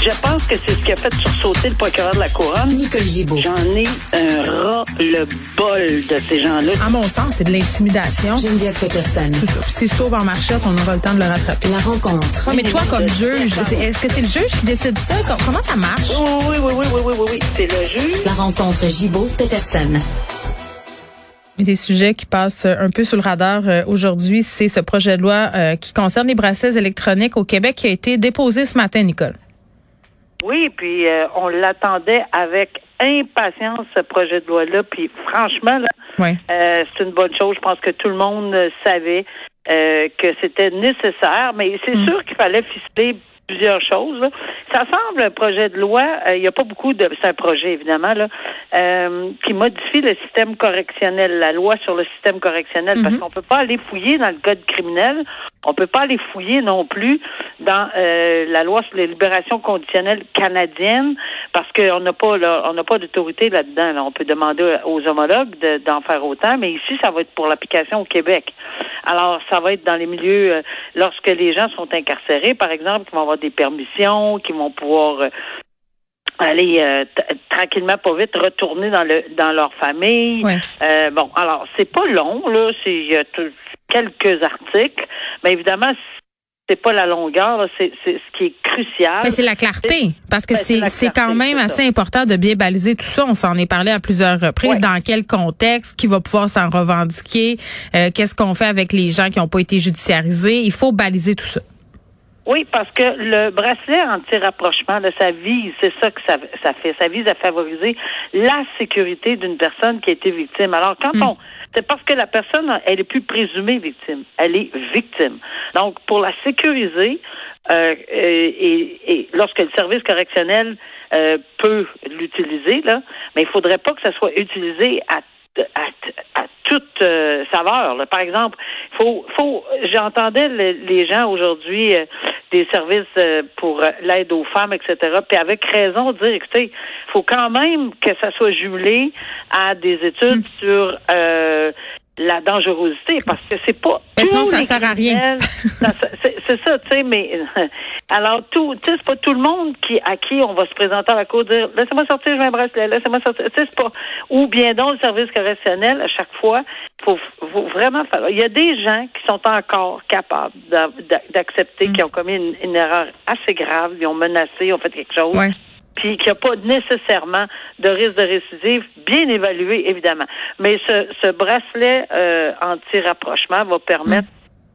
Je pense que c'est ce qui a fait sursauter le procureur de la Couronne. Nicole Gibault. J'en ai un ras le bol de ces gens-là. À mon sens, c'est de l'intimidation. Geneviève Peterson. C'est ça. C'est sauve en marchette, on aura le temps de le rattraper. La rencontre. Ouais, mais toi, comme juge, c'est- est-ce que c'est le juge qui décide ça? Com- Comment ça marche? Oui, oui, oui, oui, oui, oui, oui, oui. C'est le juge. La rencontre Gibault-Peterson. Des sujets qui passent un peu sous le radar euh, aujourd'hui, c'est ce projet de loi euh, qui concerne les bracelets électroniques au Québec qui a été déposé ce matin, Nicole. Oui, puis euh, on l'attendait avec impatience, ce projet de loi-là. Puis franchement, là, Ouais. euh, c'est une bonne chose. Je pense que tout le monde euh, savait euh, que c'était nécessaire, mais c'est sûr qu'il fallait ficeler plusieurs choses. là. Ça semble un projet de loi, euh, il n'y a pas beaucoup de... C'est un projet, évidemment, là, euh, qui modifie le système correctionnel, la loi sur le système correctionnel, parce qu'on peut pas aller fouiller dans le code criminel, on peut pas aller fouiller non plus dans euh, la loi sur les libérations conditionnelles canadiennes, parce qu'on n'a pas là, on n'a pas d'autorité là-dedans. là. On peut demander aux homologues de- d'en faire autant, mais ici, ça va être pour l'application au Québec. Alors, ça va être dans les milieux, euh, lorsque les gens sont incarcérés, par exemple, qui vont avoir des permissions, qui vont pouvoir euh, aller euh, tranquillement, pas vite, retourner dans le dans leur famille. Ouais. Euh, bon, alors, c'est pas long, là, c'est quelques articles, mais évidemment, c'est pas la longueur, c'est ce qui est crucial. Mais c'est la clarté, parce que Ben, c'est quand même assez important de bien baliser tout ça. On s'en est parlé à plusieurs reprises. Ouais. Dans quel contexte, qui va pouvoir s'en revendiquer, euh, qu'est-ce qu'on fait avec les gens qui n'ont pas été judiciarisés? Il faut baliser tout ça. Oui, parce que le bracelet anti-rapprochement, là, ça vise, c'est ça que ça, ça fait, ça vise à favoriser la sécurité d'une personne qui a été victime. Alors, quand on, c'est parce que la personne, elle est plus présumée victime, elle est victime. Donc, pour la sécuriser, euh, et, et lorsque le service correctionnel euh, peut l'utiliser, là, mais il faudrait pas que ça soit utilisé à à, à toute euh, saveur. là. Par exemple, faut, faut. J'entendais le- les gens aujourd'hui euh, des services euh, pour euh, l'aide aux femmes, etc. Puis avec raison dire, écoutez, faut quand même que ça soit jumelé à des études sur euh, la dangerosité, parce que c'est pas. Mais sinon, ça sert à rien. c'est ça, tu sais, mais alors tout, tu sais, c'est pas tout le monde qui à qui on va se présenter à la cour dire laissez-moi sortir, je vais un bracelet, laissez-moi sortir. Tu sais, c'est pas ou bien donc le service correctionnel à chaque fois, faut, faut vraiment falloir. Il y a des gens qui sont encore capables d'a- d'a- d'accepter Mm. qu'ils ont commis une, une erreur assez grave, ils ont menacé, ils ont fait quelque chose Ouais. Puis qu'il n'y a pas nécessairement de risque de récidive, bien évalué, évidemment. Mais ce, ce bracelet euh, anti-rapprochement va permettre,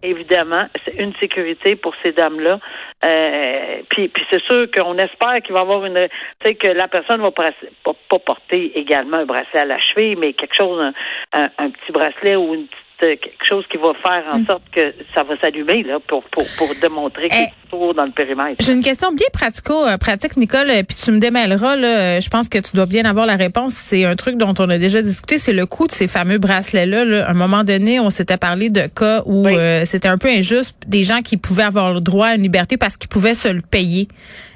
évidemment, c'est une sécurité pour ces dames-là. Euh, puis puis c'est sûr qu'on espère qu'il va avoir une... Tu sais, que la personne va pas, pas, porter également un bracelet à la cheville, mais quelque chose, un, un- un petit bracelet ou une petite quelque chose qui va faire en sorte que ça va s'allumer là pour pour pour démontrer qu'il Eh, dans le périmètre. J'ai une question bien pratico-pratique, Nicole, euh, puis tu me démêleras. Là, euh, je pense que tu dois bien avoir la réponse. C'est un truc dont on a déjà discuté, c'est le coût de ces fameux bracelets-là. là. À un moment donné, on s'était parlé de cas où Oui. euh, c'était un peu injuste, des gens qui pouvaient avoir le droit à une liberté parce qu'ils pouvaient se le payer.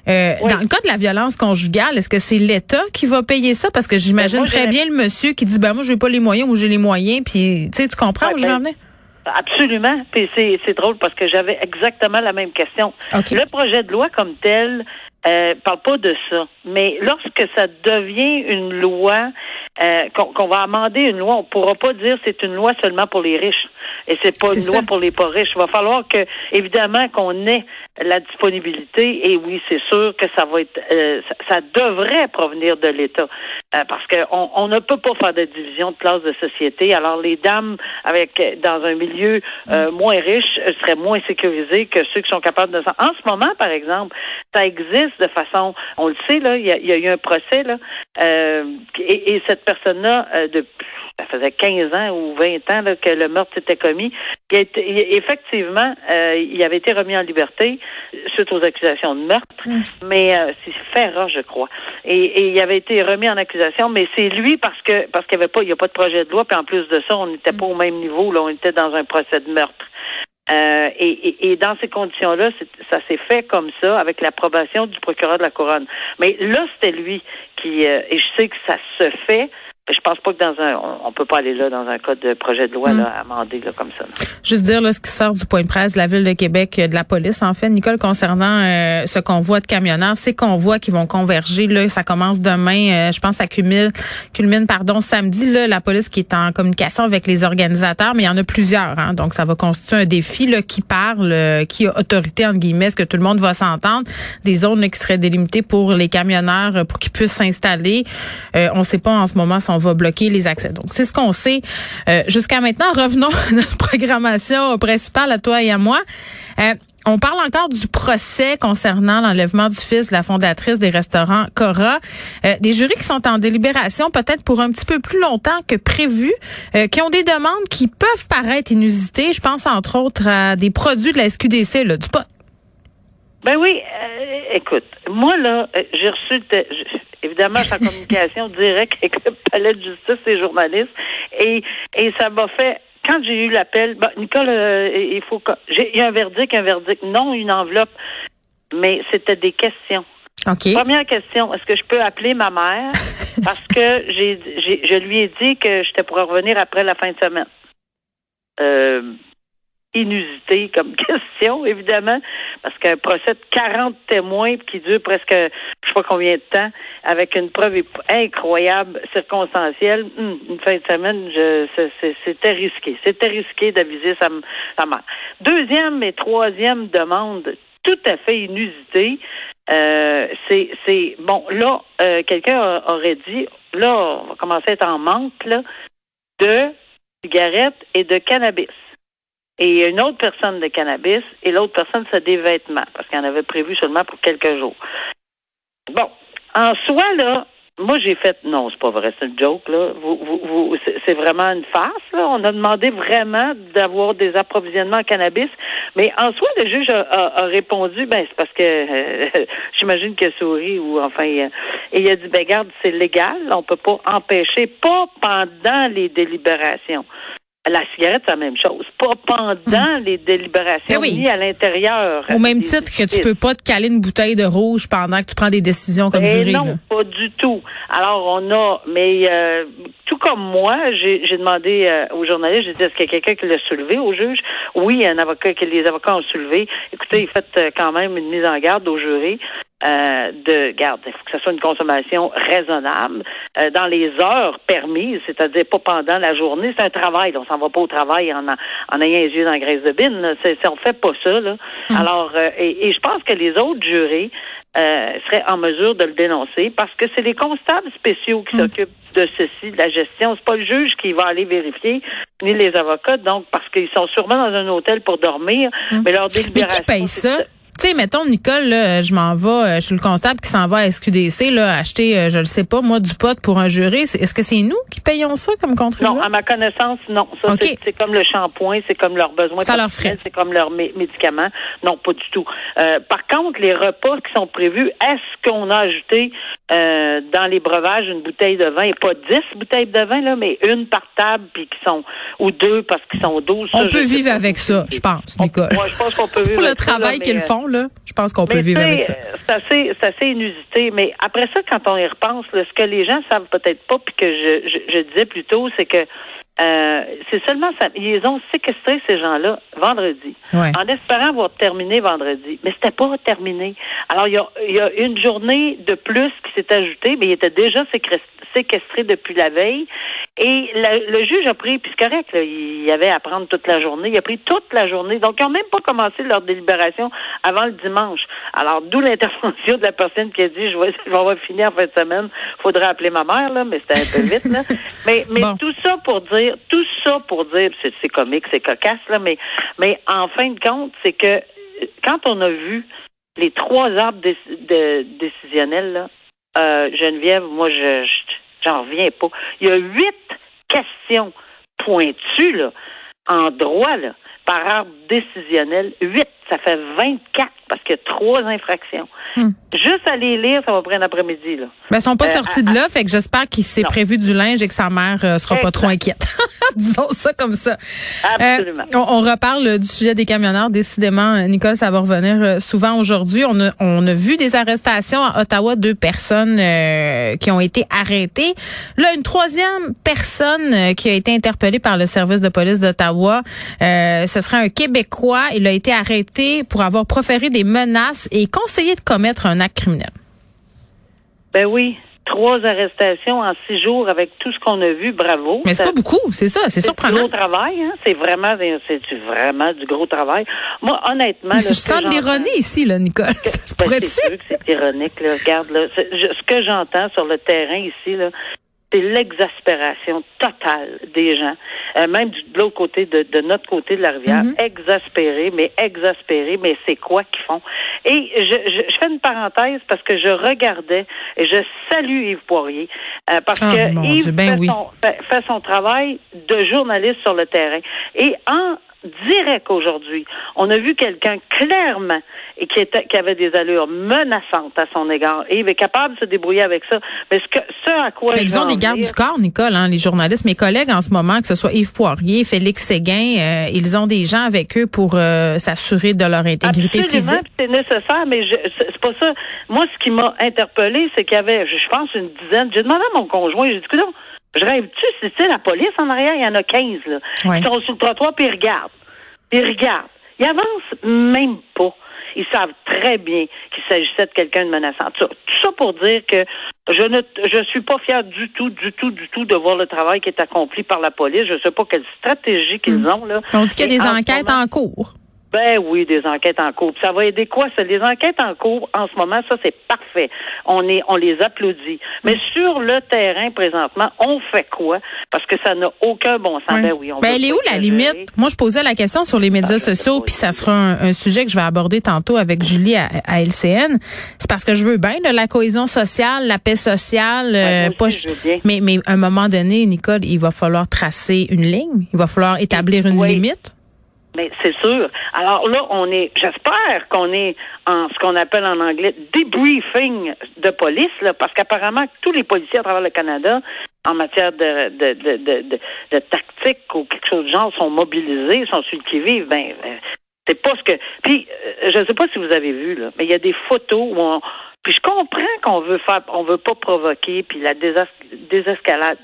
Euh, Oui. Dans le cas de la violence conjugale, est-ce que c'est l'État qui va payer ça? Parce que j'imagine Ben, très bien le monsieur qui dit, ben moi, j'ai pas les moyens ou j'ai les moyens. Puis, tu sais, tu comprends Ouais, où je ben, en venir? Absolument. Puis c'est, c'est drôle parce que j'avais exactement la même question. OK. Le projet de loi comme tel euh, parle pas de ça. Mais lorsque ça devient une loi, euh, qu'on, va amender une loi, on pourra pas dire c'est une loi seulement pour les riches. Et c'est pas une loi pour les pas riches. Il va falloir que, évidemment, qu'on ait la disponibilité. Et oui, c'est sûr que ça va être, euh, ça, ça devrait provenir de l'État, Euh, parce qu'on on ne peut pas faire de division de classe de société. Alors les dames avec dans un milieu euh, moins riche euh, seraient moins sécurisées que ceux qui sont capables de. En ce moment, par exemple, ça existe de façon, on le sait là, il y a, y a eu un procès là, euh, et, et cette personne-là euh, de ça faisait 15 ans ou 20 ans là, que le meurtre s'était commis. Il a été- il- effectivement, euh, il avait été remis en liberté suite aux accusations de meurtre, mais euh, c'est Ferra, je crois. Et, et il avait été remis en accusation, mais c'est lui parce que parce qu'il n'y avait pas, il y a pas de projet de loi, puis en plus de ça, on n'était pas au même niveau, là, on était dans un procès de meurtre. Euh, et, et- et dans ces conditions-là, ça s'est fait comme ça, avec l'approbation du procureur de la couronne. Mais là, c'était lui qui, euh, et je sais que ça se fait je pense pas que dans un, on, peut pas aller là dans un cas de projet de loi mm. là, amendé là, comme ça. Juste dire là, ce qui sort du point de presse de la ville de Québec, euh, de la police en fait, Nicole, concernant euh, ce convoi de camionneurs, ces convois qui vont converger là, ça commence demain, euh, je pense, à culmine, culmine pardon, samedi là, la police qui est en communication avec les organisateurs, mais il y en a plusieurs, hein, donc ça va constituer un défi là, qui parle, qui a autorité entre guillemets, est-ce que tout le monde va s'entendre, des zones qui seraient délimitées pour les camionneurs pour qu'ils puissent s'installer. on ne sait pas en ce moment si on va bloquer les accès. Donc, c'est ce qu'on sait euh, jusqu'à maintenant. Revenons à notre programmation principale, à toi et à moi. Euh, on parle encore du procès concernant l'enlèvement du fils de la fondatrice des restaurants Cora. Euh, des jurys qui sont en délibération peut-être pour un petit peu plus longtemps que prévu, qui ont des demandes qui peuvent paraître inusitées. Je pense entre autres à des produits de la SQDC, là, du pot. Ben oui, écoute, moi là, j'ai reçu, Évidemment, je suis en communication directe avec le palais de justice et journalistes. Et, et ça m'a fait quand j'ai eu l'appel, ben, Nicole, euh, il faut que j'ai eu un verdict, un verdict, non une enveloppe, mais c'était des questions. OK. Première question, est-ce que je peux appeler ma mère? Parce que j'ai, je lui ai dit que j'étais pour revenir après la fin de semaine. Euh, inusité comme question, évidemment, parce qu'un procès de 40 témoins qui dure presque je sais pas combien de temps, avec une preuve incroyable, circonstancielle, hum, une fin de semaine, c'était risqué. C'était risqué d'aviser sa, sa mère. Deuxième et troisième demande tout à fait inusitée. Euh, c'est, c'est bon, là, euh, quelqu'un aurait dit, là, on va commencer à être en manque là, de cigarettes et de cannabis et une autre personne de cannabis et l'autre personne c'est des vêtements parce qu'il en avait prévu seulement pour quelques jours. Bon, en soi là, moi j'ai fait non, c'est pas vrai, c'est une joke là. Vous, vous, vous c'est vraiment une farce là. On a demandé vraiment d'avoir des approvisionnements en cannabis, mais en soi le juge a, répondu ben c'est parce que euh, j'imagine qu'il a souri ou enfin et il a dit ben garde c'est légal, on peut pas empêcher, pas pendant les délibérations. La cigarette, c'est la même chose. Pas pendant hmm. les délibérations, eh ni à l'intérieur. Au même titre que tu peux pas te caler une bouteille de rouge pendant que tu prends des décisions comme jury. Non, pas du tout. Alors, on a, mais euh, tout comme moi, j'ai demandé euh, aux journalistes, j'ai dit, est-ce qu'il y a quelqu'un qui l'a soulevé au juge? Oui, un avocat que les avocats ont soulevé. Écoutez, faites euh, quand même une mise en garde au jury. Euh, de garde. Il faut que ce soit une consommation raisonnable euh, dans les heures permises, c'est-à-dire pas pendant la journée. C'est un travail. On s'en va pas au travail en, en ayant les yeux dans la graisse de bine. C'est, on fait pas ça. Là. Hum. Alors, euh, et, je pense que les autres jurés seraient en mesure de le dénoncer parce que c'est les constables spéciaux qui hum. s'occupent de ceci, de la gestion. C'est pas le juge qui va aller vérifier, ni les avocats, donc parce qu'ils sont sûrement dans un hôtel pour dormir, hum. mais leur délibération. Mais qui paye ça? Tu sais, mettons, Nicole, là, je m'en vais, euh, je suis le constable qui s'en va à SQDC, là, acheter, euh, je ne sais pas, moi, du pot pour un juré. Est-ce que c'est nous qui payons ça comme contribuable? Non, à ma connaissance, non. Ça, c'est comme le shampoing, c'est comme leurs besoins ça leur ferait. c'est comme leurs médicaments. Non, pas du tout. Euh, par contre, les repas qui sont prévus, est-ce qu'on a ajouté dans les breuvages une bouteille de vin, et pas dix bouteilles de vin, là, mais une par table, puis qui sont, ou deux parce qu'ils sont douze. On peut vivre avec ça, je pense, Nicole. Moi, je pense qu'on peut vivre Pour le travail qu'ils font, je pense qu'on peut vivre avec ça. C'est assez, inusité, mais après ça, quand on y repense, ce que les gens savent peut-être pas, puis que je, disais plus tôt, c'est que euh, c'est seulement ça. Ils ont séquestré ces gens-là vendredi, en espérant avoir terminé vendredi. Mais c'était pas terminé. Alors, il y, a, il y a une journée de plus qui s'est ajoutée, mais il était déjà séquestré séquestré depuis la veille. Et le juge a pris, puis c'est correct, il y avait à prendre toute la journée. Il a pris toute la journée. Donc, ils n'ont même pas commencé leur délibération avant le dimanche. Alors, d'où l'intervention de la personne qui a dit, je vais, je finir en fin de semaine. Faudrait appeler ma mère, là, mais c'était un peu vite, là. Mais, mais tout ça pour dire, tout ça pour dire, c'est comique, c'est cocasse, là, mais, mais en fin de compte, c'est que quand on a vu les trois arbres décisionnels, là, euh, Geneviève, moi, je, j'en reviens pas. Il y a huit questions pointues, là, en droit, là. Par arbre décisionnel. Huit, ça fait 24 parce qu'il y a trois infractions. Hmm. Juste à les lire, ça va prendre un après-midi. Là. Ben, ils sont pas Euh, sortis de là, fait que j'espère qu'il s'est prévu du linge et que sa mère euh, sera pas trop inquiète. Disons ça comme ça. Absolument. Euh, on, on reparle du sujet des camionneurs. Décidément, Nicole, ça va revenir souvent aujourd'hui. On a, on a vu des arrestations à Ottawa, deux personnes qui ont été arrêtées. Là, une troisième personne qui a été interpellée par le service de police d'Ottawa, euh, ce serait un Québécois. Il a été arrêté pour avoir proféré des menaces et conseillé de commettre un acte criminel. Ben oui, trois arrestations en six jours avec tout ce qu'on a vu. Bravo. Mais c'est pas beaucoup, c'est ça, c'est C'est du surprenant. gros travail, hein? C'est vraiment, c'est vraiment du gros travail. Moi, honnêtement, là, Je sens de l'ironie ici, là, Nicole. Ça se Ben, c'est ironique, là. Regarde, là. je- ce que j'entends sur le terrain ici, là, c'est l'exaspération totale des gens, euh, même du- de l'autre côté, de, de notre côté de la rivière, Mhm. exaspérés, mais exaspérés, mais c'est quoi qu'ils font? Et je, je, je fais une parenthèse parce que je regardais et je salue Yves Poirier euh, parce Ah, que Yves Dieu, ben fait, oui. son, fait, fait son travail de journaliste sur le terrain. Et en direct aujourd'hui, on a vu quelqu'un clairement et qui était qui avait des allures menaçantes à son égard. Et il est capable de se débrouiller avec ça. Mais ce que ce à quoi Mais ils ont des gardes du corps, Nicole, hein, les journalistes. Mes collègues en ce moment, que ce soit Yves Poirier, Félix Séguin, euh, ils ont des gens avec eux pour euh, s'assurer de leur intégrité Absolument, physique. c'est nécessaire, mais c'est pas ça. Moi, ce qui m'a interpellé, c'est qu'il y avait, je pense, une dizaine. J'ai demandé à mon conjoint, j'ai dit, non, je rêve-tu, si tu sais, la police en arrière, il y en a 15, là. Ouais. Ils sont sur le trottoir, puis ils regardent. Ils regardent. Ils avancent même pas. Ils savent très bien qu'il s'agissait de quelqu'un de menaçant. Tout ça, pour dire que je ne je suis pas fière du tout, du tout, du tout de voir le travail qui est accompli par la police. Je sais pas quelle stratégie qu'ils Mm. ont, là. On dit qu'il y a des enquêtes en cours. Ben oui, des enquêtes en cours. Puis Ça va aider quoi? Ça, les enquêtes en cours, en ce moment, ça, c'est parfait. On est, on les applaudit. Mais sur le terrain, présentement, on fait quoi? Parce que ça n'a aucun bon sens. Ben oui, on Ben, elle est où la limite? Moi, je posais la question sur les médias Ah, sociaux, puis ça sera un, un sujet que je vais aborder tantôt avec Julie à, à LCN. C'est parce que je veux bien là, la cohésion sociale, la paix sociale. Ouais, euh, pas- je mais, mais à un moment donné, Nicole, il va falloir tracer une ligne. Il va falloir établir une Oui. limite. Mais c'est sûr. Alors là, on est, j'espère qu'on est en ce qu'on appelle en anglais debriefing de police, là, parce qu'apparemment tous les policiers à travers le Canada, en matière de, de, de, de, tactique ou quelque chose de genre, sont mobilisés, sont sur le qui-vive. Ben, euh, c'est pas ce que. Puis, euh, je ne sais pas si vous avez vu là, mais il y a des photos où on. Puis je comprends qu'on veut faire, on veut pas provoquer, puis la désas- désescalade.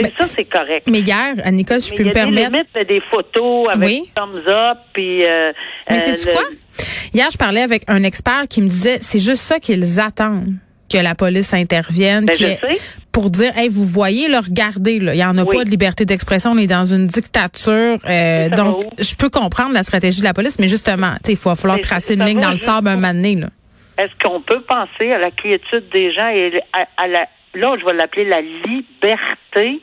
Mais ça c'est correct. Mais hier, euh, Nicole, je Mais peux me des permettre. mais des photos avec Oui. thumbs up, puis. euh, Mais euh, c'est le- quoi? Hier, je parlais avec un expert qui me disait, c'est juste ça qu'ils attendent que la police intervienne, Ben, est- pour dire, hey, vous voyez, là, regardez, là, il y en a Oui. pas de liberté d'expression, on est dans une dictature. euh, donc, je peux comprendre la stratégie de la police, mais justement, tu sais, il va falloir Mais tracer une ligne dans le sable un moment donné, là. Est-ce qu'on peut penser à la quiétude des gens et à, à la, là, je vais l'appeler la liberté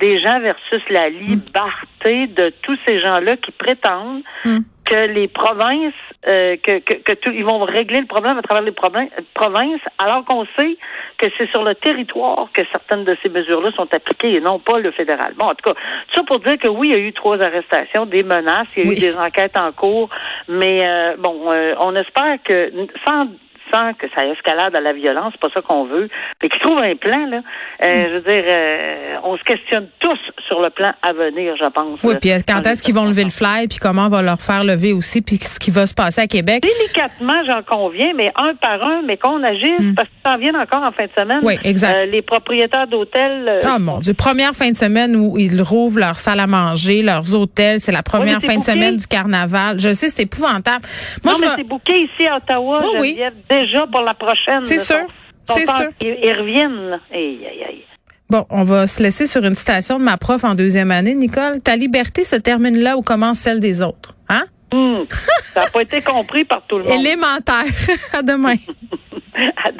des gens versus la liberté de tous ces gens-là qui prétendent Mm. que les provinces, euh, que, que, que tout- ils vont régler le problème à travers les provinces, provinces alors qu'on sait que c'est sur le territoire que certaines de ces mesures-là sont appliquées et non pas le fédéral. Bon, en tout cas, tout ça pour dire que oui, il y a eu trois arrestations, des menaces, il y a Oui. eu des enquêtes en cours, mais euh, bon, euh, on espère que sans sans que ça escalade à la violence, c'est pas ça qu'on veut, mais qu'ils trouvent un plan, là. Euh, Je veux dire, euh, on se questionne tous sur le plan à venir, je pense. Oui, puis quand est-ce qu'ils vont lever le fly, puis comment on va leur faire lever aussi, puis ce qui va se passer à Québec? Délicatement, j'en conviens, mais un par un, mais qu'on agisse, parce qu'ils s'en viennent encore en fin de semaine. Oui, exact. Euh, les propriétaires d'hôtels. euh, Oh mon Dieu, première fin de semaine où ils rouvrent leur salle à manger, leurs hôtels, c'est la première fin de semaine du carnaval. Je sais, c'est épouvantable. Moi, non, je mais c'est ici à Ottawa, Oui, oui. Déjà pour la prochaine. C'est sûr, c'est sûr. Ils, ils reviennent. là. Aïe, aïe, aïe. Bon, on va se laisser sur une citation de ma prof en deuxième année, Nicole. Ta liberté se termine là où commence celle des autres. Hein? Hum, ça n'a pas été compris par tout le monde. Élémentaire. à demain. À